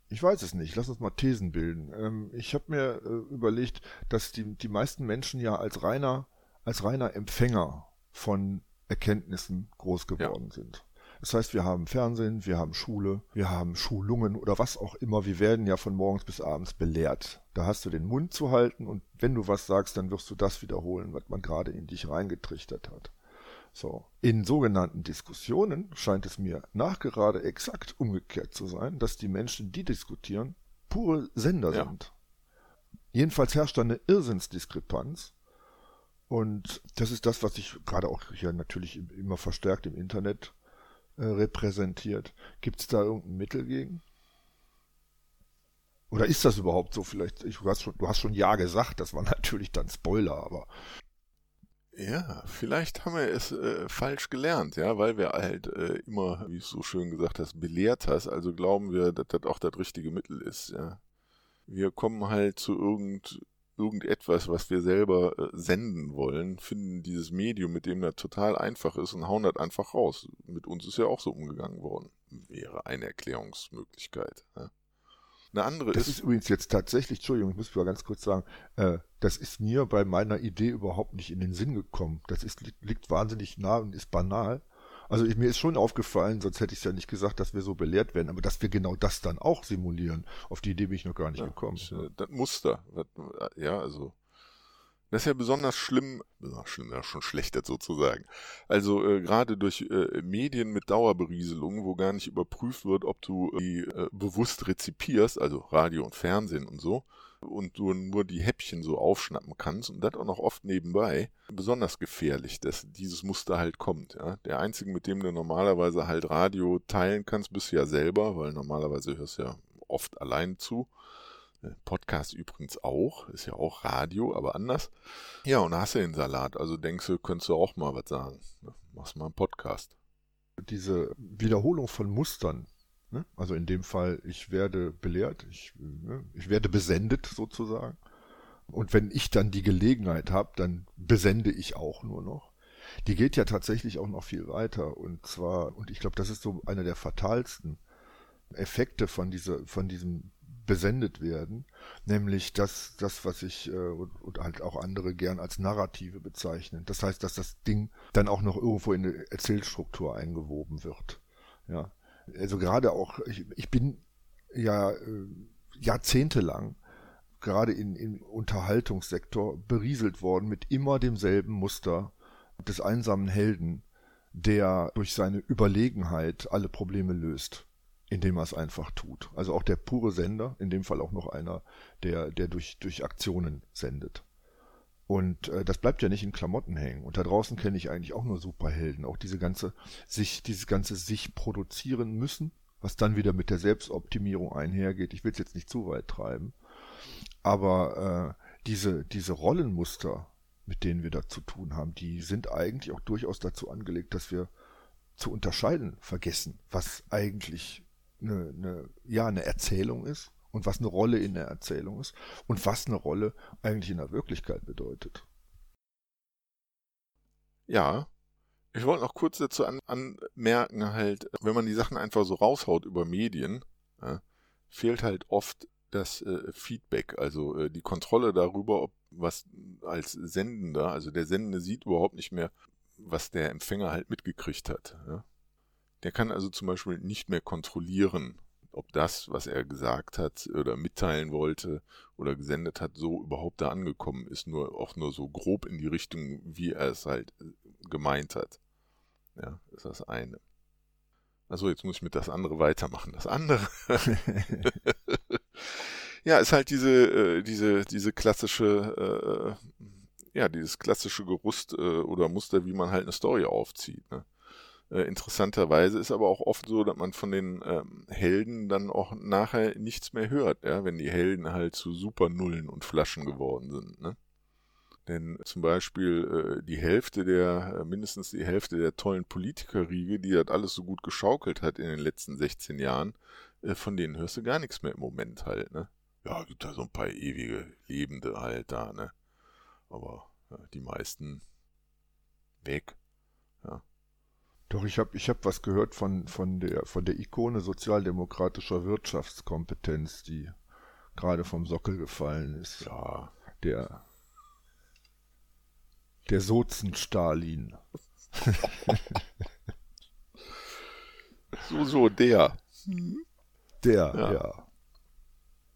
ich weiß es nicht. Lass uns mal Thesen bilden. Ähm, ich habe mir äh, überlegt, dass die, die meisten Menschen ja als reiner, als reiner Empfänger von Erkenntnissen groß geworden ja. sind. Das heißt, wir haben Fernsehen, wir haben Schule, wir haben Schulungen oder was auch immer. Wir werden ja von morgens bis abends belehrt. Da hast du den Mund zu halten und wenn du was sagst, dann wirst du das wiederholen, was man gerade in dich reingetrichtert hat. So. In sogenannten Diskussionen scheint es mir nachgerade exakt umgekehrt zu sein, dass die Menschen, die diskutieren, pure Sender ja. sind. Jedenfalls herrscht da eine Irrsinnsdiskrepanz. Und das ist das, was sich gerade auch hier natürlich immer verstärkt im Internet äh, repräsentiert. Gibt es da irgendein Mittel gegen? Oder ist das überhaupt so? Vielleicht, ich, du, hast schon, du hast schon Ja gesagt, das war <laughs> natürlich dann Spoiler, aber ja, vielleicht haben wir es äh, falsch gelernt, ja, weil wir halt äh, immer, wie es so schön gesagt hast, belehrt hast, also glauben wir, dass das auch das richtige Mittel ist, ja. Wir kommen halt zu irgend, irgendetwas, was wir selber äh, senden wollen, finden dieses Medium, mit dem das total einfach ist und hauen das einfach raus. Mit uns ist ja auch so umgegangen worden. Wäre eine Erklärungsmöglichkeit. Ja. Eine andere das ist, ist übrigens jetzt tatsächlich, Entschuldigung, ich muss mal ganz kurz sagen, äh, das ist mir bei meiner Idee überhaupt nicht in den Sinn gekommen. Das ist, liegt wahnsinnig nah und ist banal. Also ich, mir ist schon aufgefallen, sonst hätte ich es ja nicht gesagt, dass wir so belehrt werden, aber dass wir genau das dann auch simulieren. Auf die Idee bin ich noch gar nicht ja, gekommen. Das, äh, das Muster. ja, also das ist ja besonders schlimm, besonders schlimm, ja schon schlechter sozusagen. Also äh, gerade durch äh, Medien mit Dauerberieselung, wo gar nicht überprüft wird, ob du die äh, bewusst rezipierst, also Radio und Fernsehen und so, und du nur die Häppchen so aufschnappen kannst und das auch noch oft nebenbei, besonders gefährlich, dass dieses Muster halt kommt. Ja? Der einzige, mit dem du normalerweise halt Radio teilen kannst, bist du ja selber, weil normalerweise hörst du ja oft allein zu. Podcast übrigens auch, ist ja auch Radio, aber anders. Ja, und hast du den Salat, also denkst du, könntest du auch mal was sagen. Ne? Machst mal einen Podcast. Diese Wiederholung von Mustern, ne? also in dem Fall, ich werde belehrt, ich, ne? ich werde besendet sozusagen. Und wenn ich dann die Gelegenheit habe, dann besende ich auch nur noch. Die geht ja tatsächlich auch noch viel weiter. Und zwar, und ich glaube, das ist so einer der fatalsten Effekte von dieser, von diesem besendet werden, nämlich das, das was ich äh, und, und halt auch andere gern als Narrative bezeichnen. Das heißt, dass das Ding dann auch noch irgendwo in eine Erzählstruktur eingewoben wird. Ja, also gerade auch, ich, ich bin ja äh, jahrzehntelang gerade in, im Unterhaltungssektor berieselt worden mit immer demselben Muster des einsamen Helden, der durch seine Überlegenheit alle Probleme löst indem er es einfach tut. Also auch der pure Sender, in dem Fall auch noch einer, der, der durch, durch Aktionen sendet. Und äh, das bleibt ja nicht in Klamotten hängen. Und da draußen kenne ich eigentlich auch nur Superhelden. Auch diese ganze, sich, dieses ganze sich produzieren müssen, was dann wieder mit der Selbstoptimierung einhergeht. Ich will es jetzt nicht zu weit treiben. Aber äh, diese, diese Rollenmuster, mit denen wir da zu tun haben, die sind eigentlich auch durchaus dazu angelegt, dass wir zu unterscheiden vergessen, was eigentlich eine, eine, ja, eine Erzählung ist und was eine Rolle in der Erzählung ist und was eine Rolle eigentlich in der Wirklichkeit bedeutet. Ja, ich wollte noch kurz dazu an, anmerken, halt, wenn man die Sachen einfach so raushaut über Medien, ja, fehlt halt oft das äh, Feedback, also äh, die Kontrolle darüber, ob was als Sendender, also der Sendende sieht überhaupt nicht mehr, was der Empfänger halt mitgekriegt hat. Ja. Der kann also zum Beispiel nicht mehr kontrollieren, ob das, was er gesagt hat oder mitteilen wollte oder gesendet hat, so überhaupt da angekommen ist, nur auch nur so grob in die Richtung, wie er es halt äh, gemeint hat. Ja, ist das eine. Also jetzt muss ich mit das andere weitermachen. Das andere. <laughs> <laughs> ja, ist halt diese, äh, diese, diese klassische, äh, ja, dieses klassische Gerüst äh, oder Muster, wie man halt eine Story aufzieht. Ne? Äh, interessanterweise ist aber auch oft so, dass man von den ähm, Helden dann auch nachher nichts mehr hört, ja, wenn die Helden halt zu Supernullen und Flaschen geworden sind. Ne? Denn zum Beispiel äh, die Hälfte der, äh, mindestens die Hälfte der tollen Politikerriege, die das alles so gut geschaukelt hat in den letzten 16 Jahren, äh, von denen hörst du gar nichts mehr im Moment halt, ne? Ja, gibt da so ein paar ewige Lebende halt da, ne? Aber ja, die meisten weg. Ja. Doch, ich habe ich hab was gehört von, von, der, von der Ikone sozialdemokratischer Wirtschaftskompetenz, die gerade vom Sockel gefallen ist. Ja. Der, der Sozen-Stalin. <laughs> so, so, der. Der, ja. ja.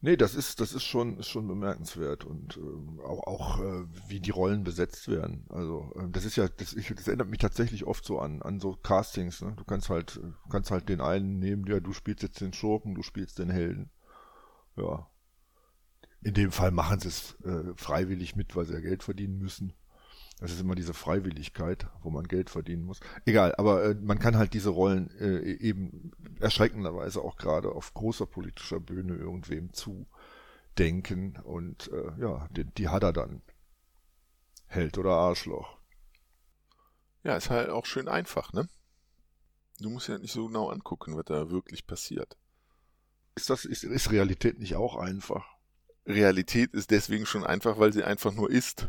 Nee, das ist, das ist schon, ist schon bemerkenswert und äh, auch, auch äh, wie die Rollen besetzt werden. Also äh, das ist ja, das, ich, das erinnert mich tatsächlich oft so an, an so Castings. Ne? Du kannst halt, kannst halt den einen nehmen, ja, du spielst jetzt den Schurken, du spielst den Helden. Ja. In dem Fall machen sie es äh, freiwillig mit, weil sie ja Geld verdienen müssen. Das ist immer diese Freiwilligkeit, wo man Geld verdienen muss. Egal, aber äh, man kann halt diese Rollen äh, eben erschreckenderweise auch gerade auf großer politischer Bühne irgendwem zudenken und äh, ja, die, die hat er dann. Held oder Arschloch. Ja, ist halt auch schön einfach, ne? Du musst ja nicht so genau angucken, was da wirklich passiert. Ist das, ist, ist Realität nicht auch einfach? Realität ist deswegen schon einfach, weil sie einfach nur ist.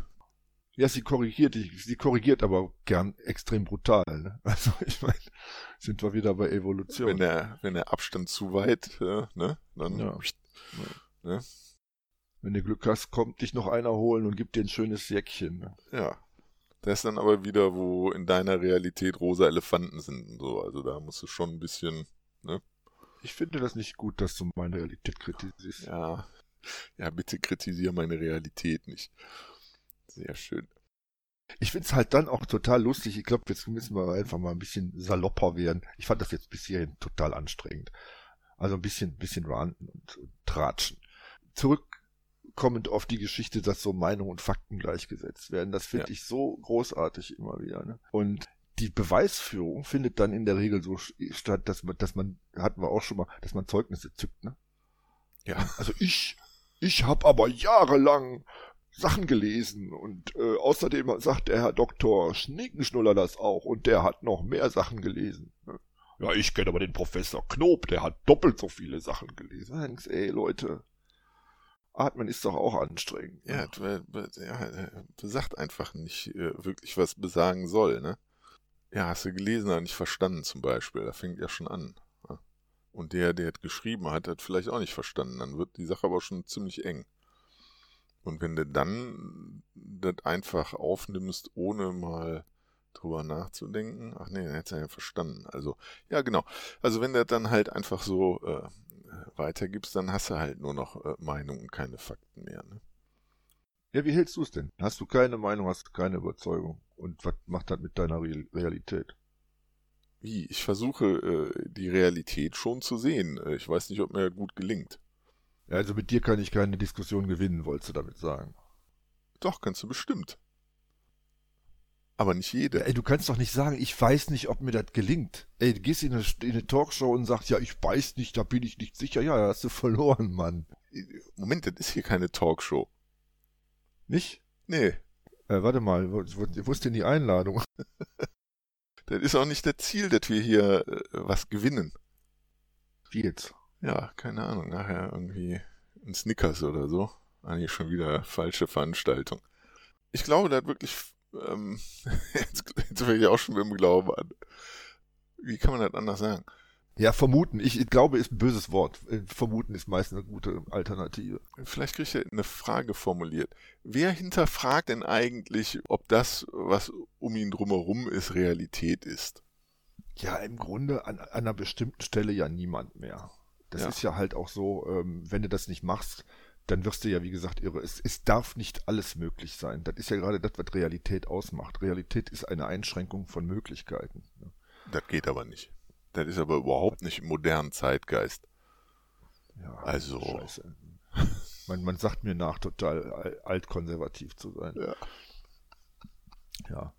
Ja, sie korrigiert, sie korrigiert aber gern extrem brutal. Ne? <laughs> Also ich meine, sind wir wieder bei Evolution. Wenn der, wenn der Abstand zu weit, äh, ne, dann. Ja. Ne? Wenn du Glück hast, kommt dich noch einer holen und gibt dir ein schönes Säckchen. Ne? Ja. Das ist dann aber wieder, wo in deiner Realität rosa Elefanten sind und so. Also da musst du schon ein bisschen, ne? Ich finde das nicht gut, dass du meine Realität kritisierst. Ja. Ja, bitte kritisiere meine Realität nicht. Sehr schön. Ich finde es halt dann auch total lustig. Ich glaube, jetzt müssen wir einfach mal ein bisschen salopper werden. Ich fand das jetzt bis hierhin total anstrengend. Also ein bisschen, bisschen ranten und, und tratschen. Zurückkommend auf die Geschichte, dass so Meinung und Fakten gleichgesetzt werden. Das finde ja. ich so großartig immer wieder. Ne? Und die Beweisführung findet dann in der Regel so statt, dass man, dass man, hatten wir auch schon mal, dass man Zeugnisse zückt, ne? Ja. Also ich, ich habe aber jahrelang Sachen gelesen und äh, außerdem sagt der Herr Doktor Schnickenschnuller das auch und der hat noch mehr Sachen gelesen. Ne? Ja, ich kenne aber den Professor Knob, der hat doppelt so viele Sachen gelesen. Denkst, ey Leute, atmen ist doch auch anstrengend. Ne? Ja, du, ja, du sagt einfach nicht äh, wirklich, was besagen soll, ne? Ja, hast du gelesen, aber nicht verstanden zum Beispiel. Da fängt ja schon an. Ne? Und der, der es geschrieben hat, hat vielleicht auch nicht verstanden. Dann wird die Sache aber schon ziemlich eng. Und wenn du dann das einfach aufnimmst, ohne mal drüber nachzudenken, ach nee, dann hättest du ja verstanden. Also, ja, genau. Also wenn du das dann halt einfach so äh, weitergibst, dann hast du halt nur noch äh, Meinung und keine Fakten mehr. Ne? Ja, wie hältst du es denn? Hast du keine Meinung, hast du keine Überzeugung? Und was macht das mit deiner Realität? Wie? Ich versuche, äh, die Realität schon zu sehen. Äh, ich weiß nicht, ob mir das gut gelingt. Ja, also mit dir kann ich keine Diskussion gewinnen, wolltest du damit sagen. Doch, kannst du bestimmt. Aber nicht jede. ey, du kannst doch nicht sagen, ich weiß nicht, ob mir das gelingt. Ey, du gehst in eine, in eine Talkshow und sagst, ja, ich weiß nicht, da bin ich nicht sicher. Ja, hast du verloren, Mann. Moment, das ist hier keine Talkshow. Nicht? Nee. Äh, warte mal, wo, wo, wo ist denn die Einladung? <laughs> das ist auch nicht das Ziel, dass wir hier äh, was gewinnen. Wie jetzt? Ja, keine Ahnung, nachher irgendwie ein Snickers oder so. Eigentlich schon wieder falsche Veranstaltung. Ich glaube, da hat wirklich, ähm, <laughs> jetzt, jetzt fange ich auch schon mit dem Glauben an. Wie kann man das anders sagen? Ja, vermuten. Ich, ich glaube, ist ein böses Wort. Vermuten ist meist eine gute Alternative. Vielleicht kriege ich ja eine Frage formuliert. Wer hinterfragt denn eigentlich, ob das, was um ihn drumherum ist, Realität ist? Ja, im Grunde an, an einer bestimmten Stelle ja niemand mehr Das Ja. ist ja halt auch so, ähm, wenn du das nicht machst, dann wirst du ja, wie gesagt, irre. Es, es darf nicht alles möglich sein. Das ist ja gerade das, was Realität ausmacht. Realität ist eine Einschränkung von Möglichkeiten. ne? Das geht aber nicht. Das ist aber überhaupt nicht im modernen Zeitgeist. Ja, Also- Scheiße. Man, man sagt mir nach, total al- altkonservativ zu sein. Ja. Ja.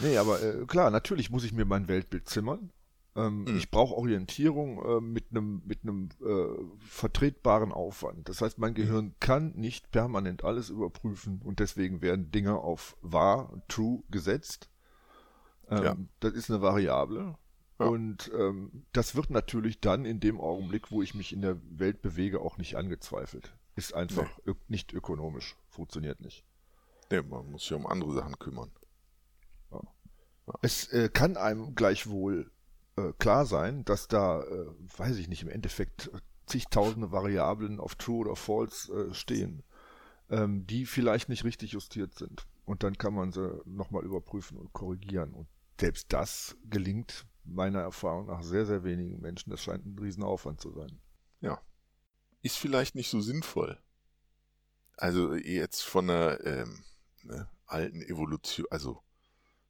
Nee, aber äh, klar, natürlich muss ich mir mein Weltbild zimmern. Ähm, Mhm. Ich brauche Orientierung äh, mit einem mit einem äh, vertretbaren Aufwand. Das heißt, mein Gehirn kann nicht permanent alles überprüfen und deswegen werden Dinge auf wahr, true gesetzt. Ähm, Ja. Das ist eine Variable. Ja. Und ähm, das wird natürlich dann in dem Augenblick, wo ich mich in der Welt bewege, auch nicht angezweifelt. Ist einfach ök nicht ökonomisch. Funktioniert nicht. Nee, man muss sich um andere Sachen kümmern. Es äh, kann einem gleichwohl äh, klar sein, dass da, äh, weiß ich nicht, im Endeffekt zigtausende Variablen auf True oder False äh, stehen, ähm, die vielleicht nicht richtig justiert sind. Und dann kann man sie nochmal überprüfen und korrigieren. Und selbst das gelingt meiner Erfahrung nach sehr, sehr wenigen Menschen. Das scheint ein Riesenaufwand zu sein. Ist vielleicht nicht so sinnvoll. Also jetzt von einer ähm, ne, alten Evolution, also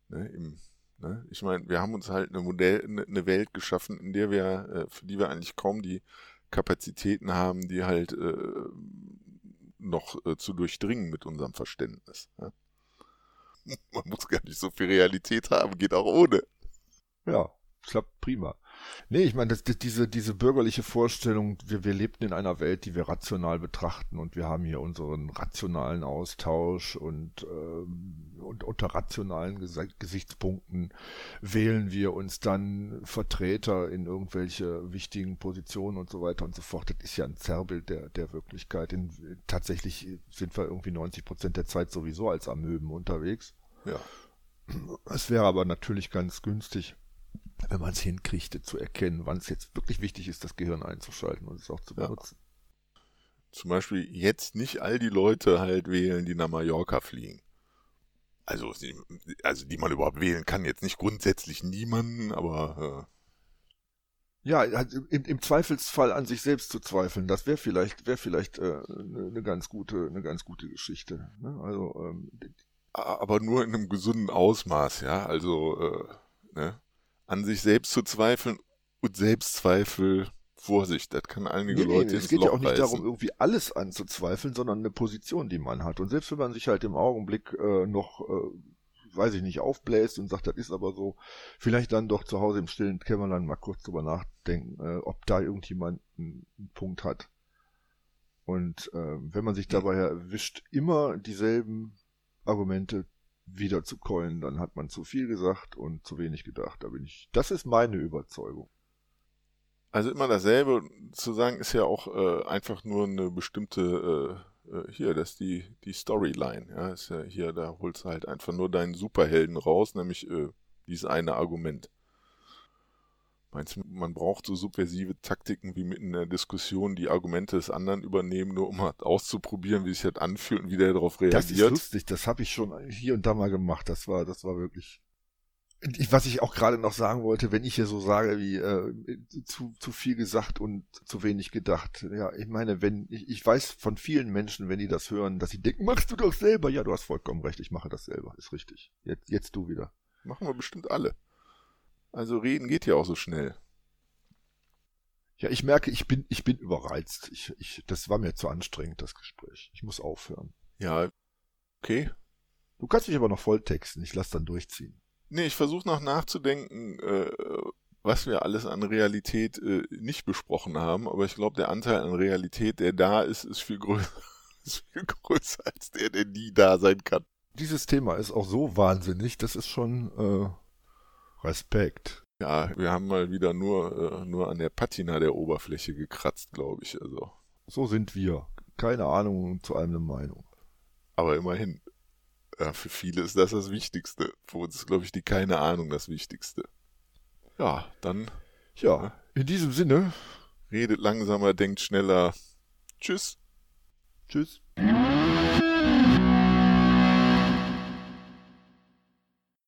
ne, im, ne, ich meine, wir haben uns halt eine Modell, eine, eine Welt geschaffen, in der wir, äh, für die wir eigentlich kaum die Kapazitäten haben, die halt äh, noch äh, zu durchdringen mit unserem Verständnis. Ja? <laughs> Man muss gar nicht so viel Realität haben, geht auch ohne. Ja, klappt prima. Nee, ich meine, das, das, diese, diese bürgerliche Vorstellung, wir, wir lebten in einer Welt, die wir rational betrachten und wir haben hier unseren rationalen Austausch und, ähm, und unter rationalen Gese- Gesichtspunkten wählen wir uns dann Vertreter in irgendwelche wichtigen Positionen und so weiter und so fort. Das ist ja ein Zerrbild der, der Wirklichkeit. In, tatsächlich sind wir irgendwie 90 Prozent der Zeit sowieso als Amöben unterwegs. Ja. Es wäre aber natürlich ganz günstig, wenn man es hinkriegte, zu erkennen, wann es jetzt wirklich wichtig ist, das Gehirn einzuschalten und es auch zu Ja. benutzen. zum Beispiel jetzt nicht all die Leute halt wählen, die nach Mallorca fliegen. Also, die- also die man überhaupt wählen kann, jetzt nicht grundsätzlich niemanden, aber Ja, also im, im Zweifelsfall an sich selbst zu zweifeln, das wäre vielleicht, wäre vielleicht äh, eine eine ganz gute, eine ganz gute Geschichte. Ne? Also ähm, äh, aber nur in einem gesunden Ausmaß, ja. Also äh, ne? An sich selbst zu zweifeln und Selbstzweifel, Vorsicht, das kann einige Nee, nee, Leute es ins geht Loch ja auch nicht reißen. darum, irgendwie alles anzuzweifeln, sondern eine Position, die man hat. Und selbst wenn man sich halt im Augenblick äh, noch, äh, weiß ich nicht, aufbläst und sagt, das ist aber so, vielleicht dann doch zu Hause im stillen Kämmerlein mal kurz drüber nachdenken, äh, ob da irgendjemand einen, einen Punkt hat. Und äh, wenn man sich dabei erwischt, immer dieselben Argumente wieder zu keulen, dann hat man zu viel gesagt und zu wenig gedacht. Da bin ich. Das ist meine Überzeugung. Also immer dasselbe zu sagen, ist ja auch äh, einfach nur eine bestimmte, äh, äh, hier, das ist die, die Storyline, ja, ist ja hier, da holst du halt einfach nur deinen Superhelden raus, nämlich äh, dieses eine Argument. Meinst du, man braucht so subversive Taktiken wie mitten in der Diskussion die Argumente des anderen übernehmen, nur um halt auszuprobieren, wie sich das anfühlt und wie der darauf reagiert? Das ist lustig, das habe ich schon hier und da mal gemacht. Das war, das war wirklich. Ich- Was ich auch gerade noch sagen wollte, wenn ich hier so sage, wie äh, zu, zu viel gesagt und zu wenig gedacht. Ja, ich meine, wenn ich, ich weiß von vielen Menschen, wenn die das hören, dass sie denken, machst du doch selber. Ja, du hast vollkommen recht, ich mache das selber, ist richtig. Jetzt, jetzt du wieder. Machen wir bestimmt alle. Also reden geht ja auch so schnell. Ja, ich merke, ich bin, ich bin überreizt. Ich, ich, das war mir zu anstrengend, das Gespräch. Ich muss aufhören. Ja, okay. Du kannst mich aber noch volltexten, ich lass dann durchziehen. Nee, ich versuche noch nachzudenken, äh, was wir alles an Realität äh, nicht besprochen haben, aber ich glaube, der Anteil an Realität, der da ist, ist viel größer, <laughs> ist viel größer als der, der nie da sein kann. Dieses Thema ist auch so wahnsinnig, das ist schon äh, Respekt. Ja, wir haben mal wieder nur, äh, nur an der Patina der Oberfläche gekratzt, glaube ich. Also, So sind wir. Keine Ahnung zu allem eine Meinung. aber immerhin. Ja, für viele ist das das Wichtigste. Für uns ist, glaube ich, die keine Ahnung das Wichtigste. Ja, dann Ja, in diesem Sinne, redet langsamer, denkt schneller. Tschüss. tschüss.